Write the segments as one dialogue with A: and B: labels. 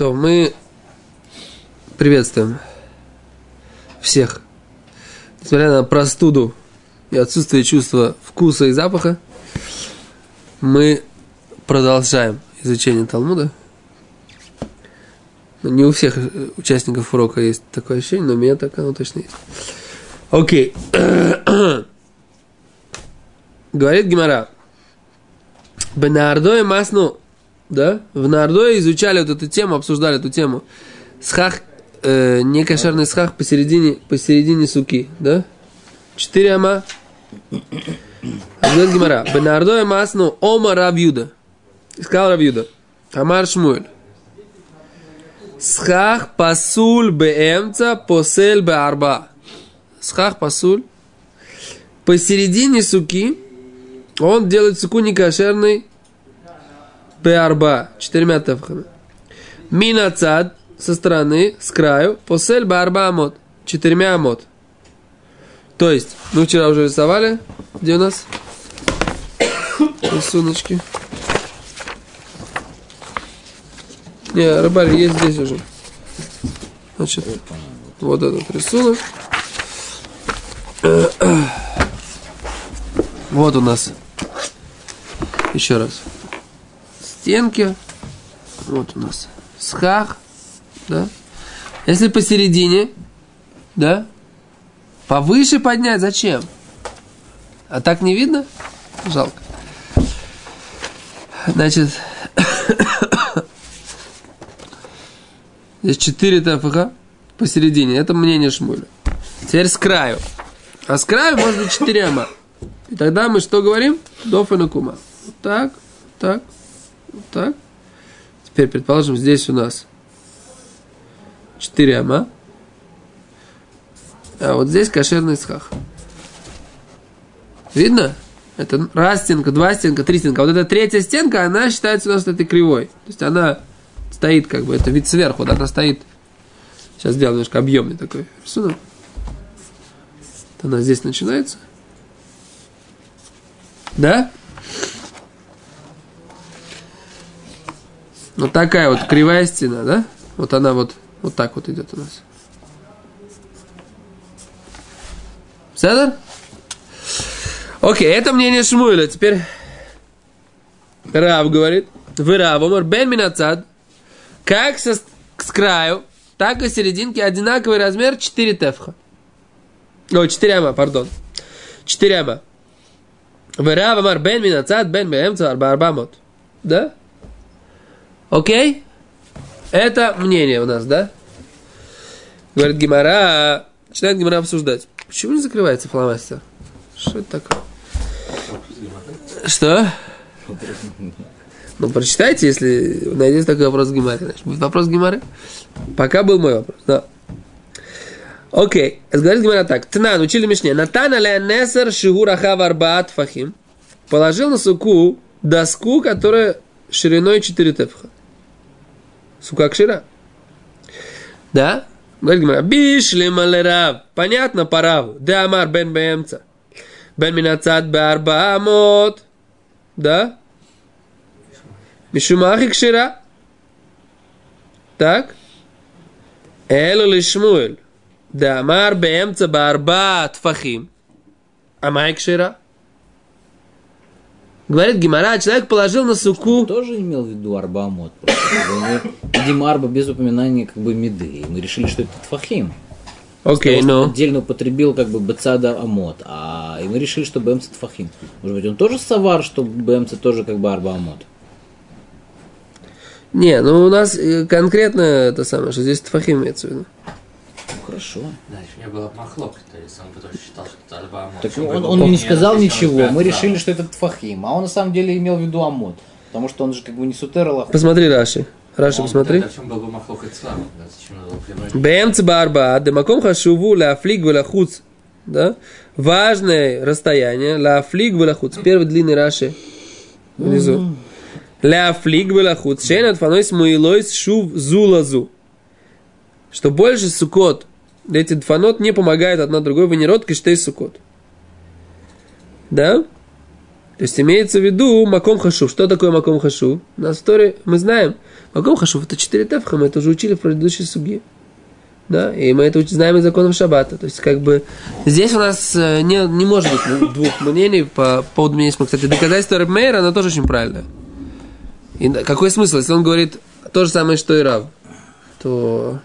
A: То мы приветствуем всех. Несмотря на простуду и отсутствие чувства вкуса и запаха, мы продолжаем изучение Талмуда. Ну, не у всех участников урока есть такое ощущение, но у меня так оно точно есть. Окей. Говорит Гимара. Бенардое масну, да? В Нардое изучали вот эту тему, обсуждали эту тему. Схах, э, некошерный схах посередине, посередине суки, да? Четыре ама. Говорит Гимара. Бенардое масну ома Равьюда. Сказал Равьюда. Амар Шмуэль. Схах пасуль беэмца посель беарба. Схах пасуль. Посередине суки он делает суку некошерный беарба. Четырьмя тефхами. Минацад со стороны, с краю. Посель беарба амот. Четырьмя амот. То есть, мы вчера уже рисовали. Где у нас? Рисуночки. Не, рыбарь есть здесь уже. Значит, вот этот рисунок. Вот у нас. Еще раз. Стенки. Вот у нас. Схах. Да. Если посередине, да, повыше поднять, зачем? А так не видно? Жалко. Значит, Здесь 4 ТФХ посередине. Это мнение Шмуля. Теперь с краю. А с краю быть 4 ама. И тогда мы что говорим? Доф и. Вот так, так. Теперь, предположим, здесь у нас 4 ама. А вот здесь кошерный схах. Видно? Это раз стенка, два стенка, три стенка. Вот эта третья стенка, она считается у нас этой кривой. То есть она стоит как бы, это вид сверху, да, она стоит. Сейчас сделаю немножко объемный такой рисунок. Она здесь начинается. Да? Вот такая вот кривая стена, да? Вот она вот, вот так вот идет у нас. Седер? Окей, это мнение Шмуэля. Теперь Рав говорит. Вы Рав, Омар Бен Минацад. Как со, с краю, так и серединки одинаковый размер 4 тефха. О, 4 ама, пардон. 4 ама. Верав амар бен минацад бен арба арбамот. Да? Окей? Это мнение у нас, да? Говорит Гимара, начинает Гимара обсуждать. Почему не закрывается фломастер? Что это такое? Что? Ну, прочитайте, если найдете такой вопрос в Гимаре. Значит, будет вопрос Гимары? Пока был мой вопрос, да. Окей, говорит Гимара так. Тнан, учили Мишне. Натана леонесер шигураха варбаат фахим. Положил на суку доску, которая шириной 4 тефха. Сука кшира. Да? Говорит Гимара. Бишли малерав. Понятно, парав. Да амар бен бемца. Бен минацат барба амот. Да? Мишумахи кшира. Так. Элу лишмуэль. Да амар бемца барба тфахим. Амай кшира. Говорит Гимара, человек положил на суку...
B: Тоже имел в виду арбамот. Видимо, арба без упоминания как бы меды. И мы решили, что это тфахим.
A: Окей,
B: okay,
A: ну.
B: Отдельно употребил как бы бцада амот. А и мы решили, что бмц тфахим. Может быть, он тоже савар, что бмц тоже как бы арба амот.
A: Не, ну у нас э, конкретно это самое, что здесь тфахим имеется в виду.
B: Хорошо.
C: Да, еще не было махлок, то есть он потом считал, что это арба амот.
B: Так он,
C: его
B: он не сказал ничего. Мы решили, что это тфахим. А он на самом деле имел в виду амот. Потому что он же как бы не сутер
A: Посмотри, Раши. Раши,
C: Он-
A: посмотри.
C: да, В чем был бы махлок и цлам, да, зачем надо было прямой-
A: Бэмц барба, демаком хашуву ля флиг валахуц. Да? Важное расстояние. Ля флиг валахуц. Первый длинный Раши. Внизу. Ля флиг валахуц. Шейн от фанойс муилойс шув зулазу. Что больше сукот. Эти дфанот не помогают одна другой. Вы не род киштей сукот. Да? То есть имеется в виду Маком Хашув. Что такое Маком Хашув? На истории мы знаем. Маком Хашув это четыре тефха, мы это уже учили в предыдущей суге. Да, и мы это знаем из законов Шаббата. То есть, как бы, здесь у нас э, не, не может быть двух мнений по поводу мнения. Кстати, доказательство Рэбмейра, оно тоже очень правильное. И какой смысл, если он говорит то же самое, что и Рав, то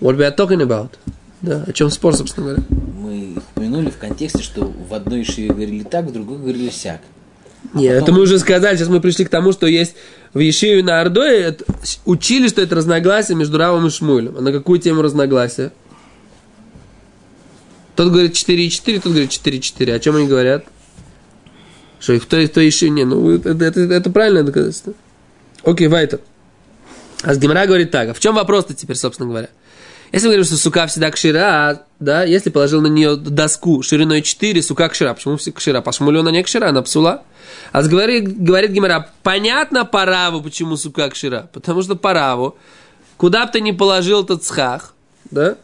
A: what we are talking about? Да, о чем спор, собственно говоря.
B: Мы упомянули в контексте, что в одной шиве говорили так, в другой говорили сяк.
A: Нет, потом... это мы уже сказали, сейчас мы пришли к тому, что есть в Ешиве на Ордое, учили, что это разногласие между Равом и Шмулем. А на какую тему разногласия? Тот говорит 4,4, тот говорит 4,4. О чем они говорят? Что их кто, кто еще не. Ну, это, это, это правильное доказательство. Окей, Вайтер. А с Гимара говорит так. А в чем вопрос-то теперь, собственно говоря? Если мы говорим, что сука всегда кшира, да, если положил на нее доску шириной 4, сука кшира. Почему все кшира? По шмулю она не кшира, она псула. А говорит, говорит Гимара, понятно по раву, почему сука кшира. Потому что по раву, куда бы ты ни положил этот схах, да?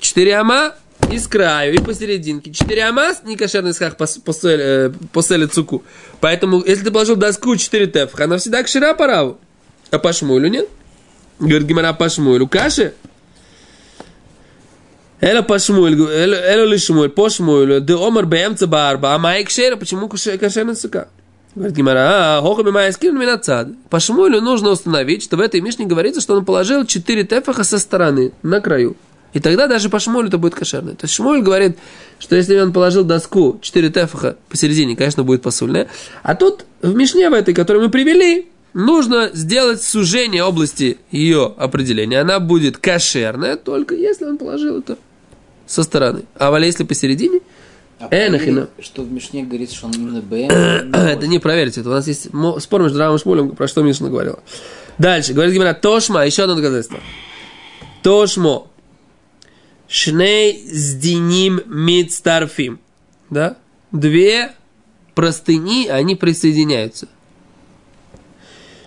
A: Четыре ама и с краю, и посерединке. Четыре ама, не кошерный схах поселит э, суку. Поэтому, если ты положил доску 4 тефха, она всегда кшира по раву. А по шмулю нет? Говорит Гимара по шмулю. Каши? Эла по шмуль, эла ли шмуль, по шмулю, да омар бэмца барба, а май кшера, почему кошерная сука? Говорит Гимара, а, хоха мимая скин минацад. По шмулю нужно установить, что в этой мишне говорится, что он положил 4 тефаха со стороны, на краю. И тогда даже по шмулю это будет кошерное. То есть шмуль говорит, что если он положил доску 4 тефаха посередине, конечно, будет посульное. А тут в мишне в этой, которую мы привели, нужно сделать сужение области ее определения. Она будет кошерная, только если он положил это со стороны. А валя если посередине,
B: А
A: Энахина.
B: Что в Мишне говорится, что он именно БМ.
A: это не проверить. Это у нас есть спор между Равом и Шмулем, про что Мишна говорила. Дальше. Говорит Гимара, Тошма, еще одно доказательство. Тошмо. Шней сдиним мидстарфим. Да? Две простыни, они присоединяются.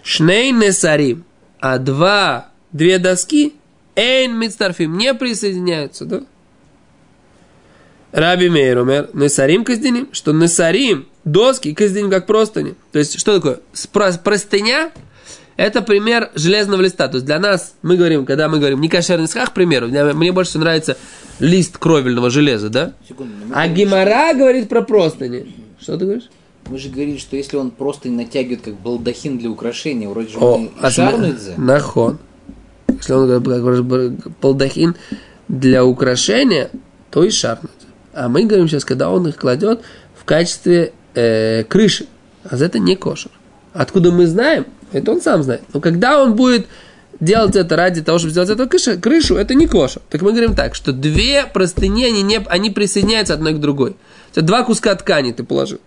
A: Шней несарим. А два, две доски, эйн мидстарфим, не присоединяются, да? Раби Мейр умер, Несарим каздиним, что Несарим, доски, каздиним как простыни. То есть, что такое? Спро- Простыня – это пример железного листа. То есть, для нас, мы говорим, когда мы говорим не кошерный схах, к примеру, мне, мне больше нравится лист кровельного железа, да?
B: Секунду,
A: А Гимара говорит про простыни. Что ты говоришь?
B: что- Мы же говорили, что если он просто не натягивает как балдахин для украшения, вроде же
A: О,
B: мы
A: а
B: шарнует
A: см- нахон. Если он говорит, как балдахин для украшения, то и шарнут. А мы говорим сейчас, когда он их кладет в качестве э, крыши. А это не кошер. Откуда мы знаем? Это он сам знает. Но когда он будет делать это ради того, чтобы сделать эту крышу, крышу это не кошер. Так мы говорим так, что две простыни, они, не, они присоединяются одной к другой. Это два куска ткани ты положил.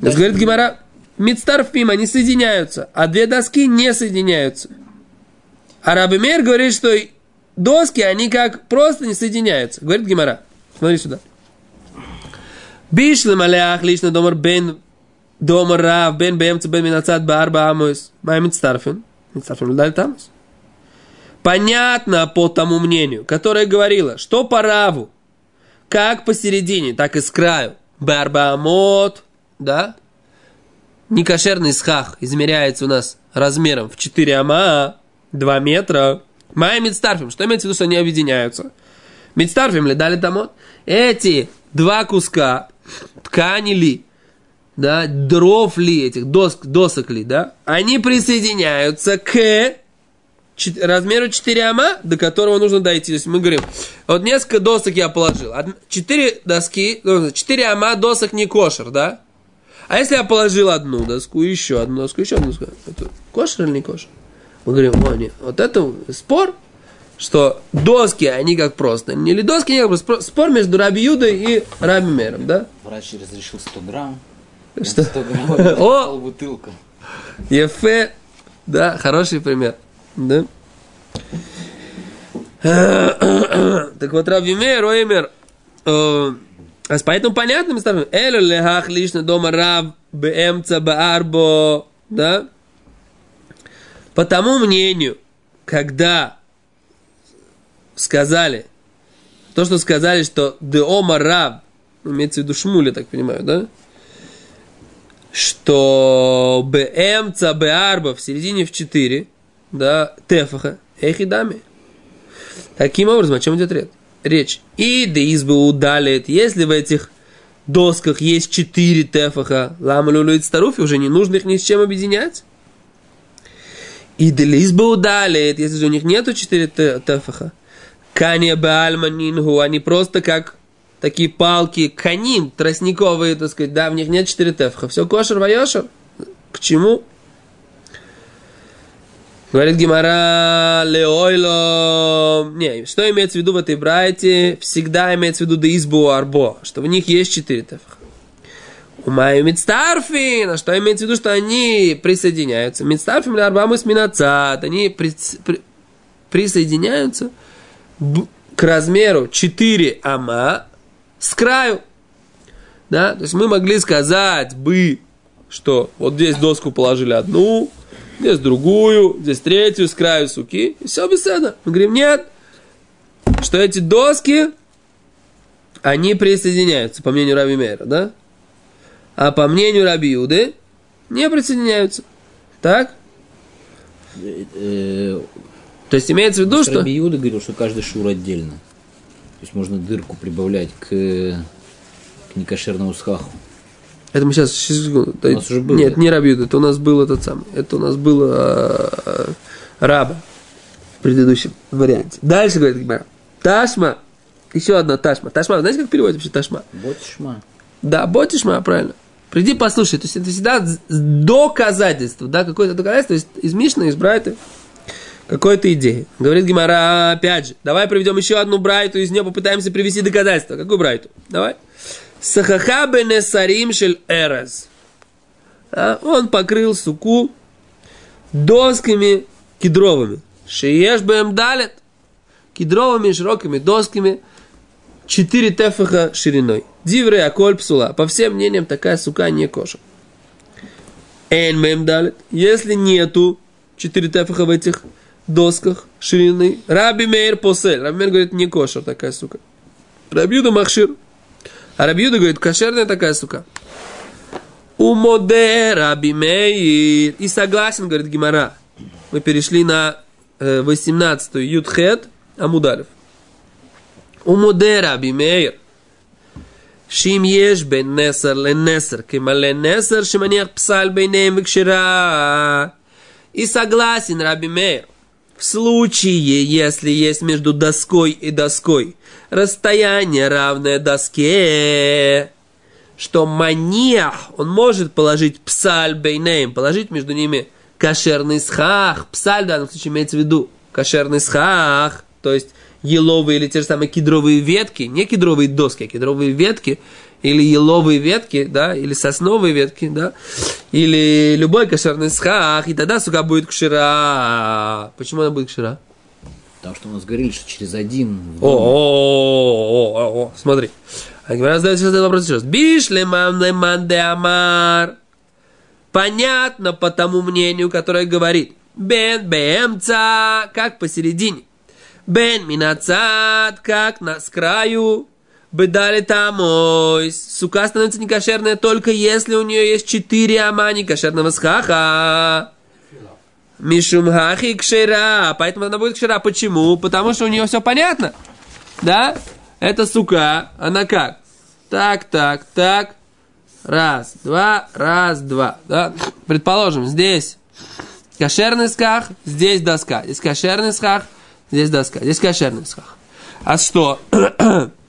A: Есть, говорит Гимара, Мидстарфим, они соединяются, а две доски не соединяются. А Раби Мейр говорит, что доски, они как просто не соединяются. Говорит Гимара, смотри сюда. Бишлем алях лично домар бен домар рав бен бемца бен минацат барба амус. Май мидстарфин. Мидстарфин дали тамус. Понятно по тому мнению, которое говорило, что по раву, как посередине, так и с краю. Барбамот, да? Некошерный схах измеряется у нас размером в 4 ама, 2 метра. Майя мидстарфим. Что имеется в виду, что они объединяются? Мидстарфим ли дали тамот? Эти два куска ткани ли, да, дров ли, этих доск, досок ли, да, они присоединяются к размеру 4 ама, до которого нужно дойти. То есть мы говорим, вот несколько досок я положил. Од- Четыре доски, 4 ама досок не кошер, да? А если я положил одну доску, еще одну доску, еще одну доску, это кошер или не кошер? Мы говорим, о, нет, вот это спор, что доски, они как просто. Или доски, не как просто. Спор- между Раби Юдой и Раби Мером, да?
B: Врач разрешил 100 грамм.
A: Что?
B: 100 грамм.
A: О!
B: Бутылка.
A: Ефе, да, хороший пример. Да? так вот, Раби Мейр, Оймер, э, а поэтому понятно, мы ставим, элю лехах лишно дома рав бэмца баарбо, да? По тому мнению, когда сказали, то, что сказали, что деома рав, имеется в виду Шмуля, так понимаю, да? что БМ, ЦБ, в середине в 4, да, тефаха, эхидами. Таким образом, о чем идет речь? речь? И да избы удалит, если в этих досках есть 4 тефаха, ламалюлю и старуфи, уже не нужно их ни с чем объединять. И да избы удалит, если же у них нету 4 тефаха, каня бальманинху, они просто как такие палки, канин, тростниковые, так сказать, да, в них нет 4 тефха. Все кошер, вайошер. К чему? Говорит Гимара, леойло... Не, что имеется в виду в этой брайте? Всегда имеется в виду да избу арбо, что в них есть 4 тефха. Умаю мидстарфин, а что имеется в виду, что они присоединяются? Мидстарфин или арбамус минацат, они при, при, присоединяются к размеру 4 ама, с краю. Да? То есть мы могли сказать бы, что вот здесь доску положили одну, здесь другую, здесь третью, с краю суки, и все беседа. Мы говорим, нет, что эти доски, они присоединяются, по мнению Раби Мейра, да? А по мнению Раби Юды, не присоединяются. Так?
B: Э,
A: То есть имеется в виду, что...
B: Раби Юда говорил, что каждый шур отдельно есть можно дырку прибавлять к, к некошерному схаху.
A: Это мы сейчас, сейчас.
B: У нас уже было.
A: Нет, не рабьют, это у нас был этот самый. Это у нас было а, раба в предыдущем варианте. Дальше говорит Гимара. Ташма. Еще одна ташма. Ташма, знаете, как переводится вообще ташма?
B: Ботишма.
A: Да, ботишма, правильно. Приди послушай. То есть это всегда доказательство, да, какое-то доказательство из, из Мишны, из Брайта какой-то идеи. Говорит Гимара, опять же, давай приведем еще одну брайту, из нее попытаемся привести доказательства. Какую брайту? Давай. Сахаха бенесарим шель эрез. А, он покрыл суку досками кедровыми. Шиеш бэм далит. Кедровыми широкими досками. Четыре тефаха шириной. Дивры аколь. По всем мнениям, такая сука не коша. Эн мэм далит. Если нету четыре тефаха в этих досках ширины. Раби Мейр посель. Раби Мейр говорит, не кошер такая сука. Раби Юда махшир. А Раби Юда говорит, кошерная такая сука. Умоде Раби Мейр. И согласен, говорит Гимара. Мы перешли на 18-ю э, Юдхет Амудалев. Умоде Раби Мейр. שאם יש בין נסר לנסר כמלא נסר שמניח פסל ביניהם וקשרה. И согласен, Раби Мейр, в случае, если есть между доской и доской расстояние равное доске, что маньях, он может положить псаль бейнейм, положить между ними кошерный схах. Псаль в данном случае имеется в виду кошерный схах, то есть еловые или те же самые кедровые ветки, не кедровые доски, а кедровые ветки, или еловые ветки, да, или сосновые ветки, да, или любой кошерный схах, и тогда сука будет кшира. Почему она будет кшира?
B: Потому что у нас говорили, что через один...
A: О, о, о, о, смотри. А Гимара задает сейчас этот вопрос еще раз. Бишле ман де амар. Понятно по тому мнению, которое говорит. Бен бемца, как посередине. Бен минацат, как на с краю. Бедали тамой. Сука становится некошерная только если у нее есть четыре ама некошерного схаха. Мишум хахи кшера. Поэтому она будет кшера. Почему? Потому что у нее все понятно. Да? Это сука. Она как? Так, так, так. Раз, два, раз, два. Да? Предположим, здесь кошерный сках, здесь доска. Здесь кошерный сках, здесь доска. Здесь кошерный сках. А что?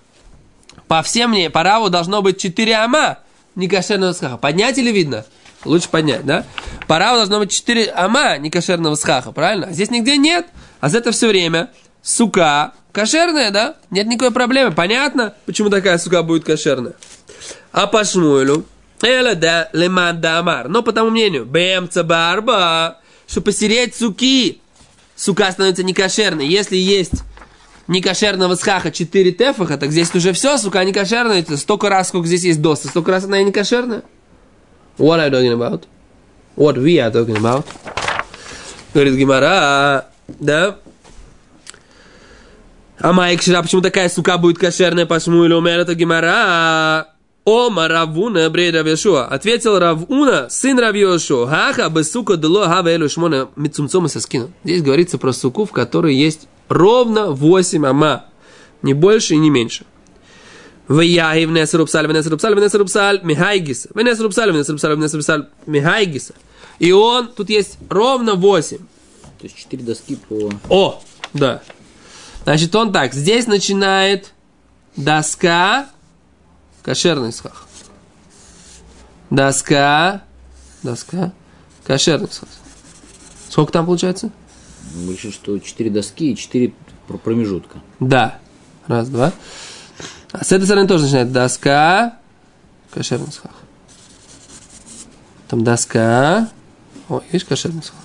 A: по всем мне, по раву должно быть 4 ама некошерного схаха. Поднять или видно? Лучше поднять, да? По раву должно быть 4 ама некошерного схаха, правильно? Здесь нигде нет. А за это все время сука кошерная, да? Нет никакой проблемы. Понятно, почему такая сука будет кошерная? А по шмуэлю, Эла да леман да амар. Но по тому мнению, бэмца барба, что посереть суки, сука становится некошерной. Если есть некошерного схаха 4 тефаха, так здесь уже все, сука, не кошерное. Это столько раз, сколько здесь есть доса, столько раз она и не кошерная. What are you talking about? What we are talking about? Говорит Гимара, да? А Майк Шира, почему такая сука будет кошерная по Шмуэлю? Умер это Гимара. Ома Равуна брей Равьешуа. Ответил Равуна, сын Равьешуа. Хаха бы сука дало хава элю шмона мицумцома соскину. Здесь говорится про суку, в которой есть ровно 8 ама. Не больше и не меньше. Вияги внес рубсаль, внес рубсаль, внес рубсаль, михайгиса. Внес рубсаль, внес рубсаль, внес рубсаль, михайгиса. И он, тут есть ровно 8.
B: То есть четыре доски по...
A: О, да. Значит, он так, здесь начинает доска, кошерный схах. Доска, доска, кошерный схах. Сколько там получается?
B: Мы решили, что четыре доски и четыре пр- промежутка.
A: Да. Раз, два. А с этой стороны тоже начинает доска, кошерный схах. Там доска. Ой, видишь, кошерный схах.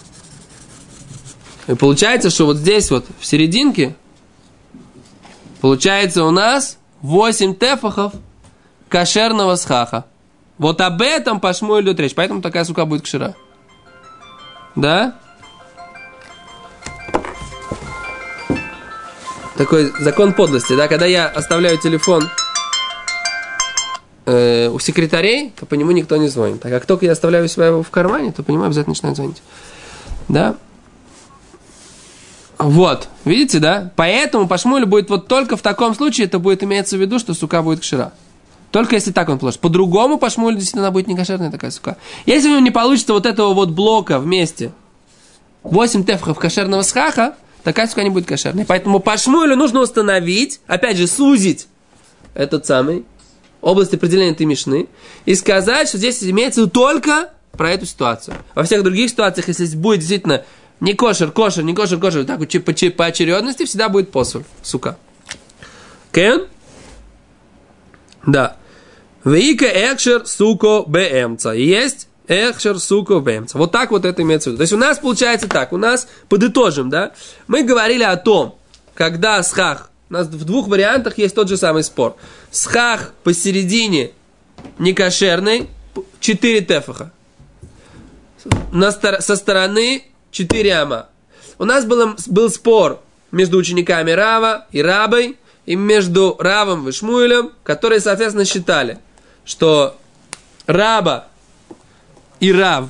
A: И получается, что вот здесь вот в серединке получается у нас 8 тефахов кошерного схаха. Вот об этом по Шмуэлю идет речь. Поэтому такая сука будет кшира. Да? Такой закон подлости, да? Когда я оставляю телефон э, у секретарей, то по нему никто не звонит. А как только я оставляю себя его в кармане, то по нему обязательно начинают звонить. Да? Вот, видите, да? Поэтому по Шмулю будет вот только в таком случае, это будет иметься в виду, что сука будет кшира. Только если так он положит. По-другому по Шмулю действительно она будет не кошерная такая сука. Если у него не получится вот этого вот блока вместе, 8 тефхов кошерного схаха, такая сука не будет кошерной. Поэтому по Шмулю нужно установить, опять же, сузить этот самый область определения этой мишны и сказать, что здесь имеется только про эту ситуацию. Во всех других ситуациях, если будет действительно не кошер, кошер, не кошер, кошер, так по, че- по очередности всегда будет посоль, сука. Кен? Да. Вейка экшер суко бэмца. Есть экшер суко бэмца. Вот так вот это имеется в виду. То есть у нас получается так, у нас, подытожим, да, мы говорили о том, когда схах, у нас в двух вариантах есть тот же самый спор. Схах посередине некошерный, 4 тефаха. На со стороны 4 ама. У нас был, был спор между учениками Рава и Рабой, и между Равом и Шмуэлем, которые, соответственно, считали, что Раба и Рав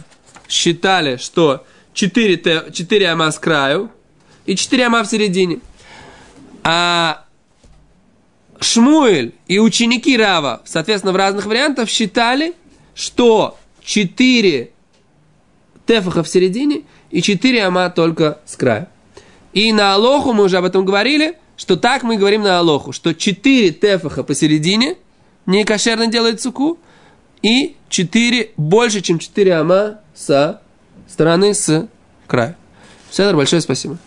A: считали, что 4, те- 4 ама с краю и 4 ама в середине. А Шмуэль и ученики Рава, соответственно, в разных вариантах считали, что 4 тефаха в середине и 4 ама только с края. И на Алоху мы уже об этом говорили, что так мы говорим на Алоху, что 4 тефаха посередине не кошерно делает суку, и 4 больше, чем 4 ама со стороны с края. Все, большое спасибо.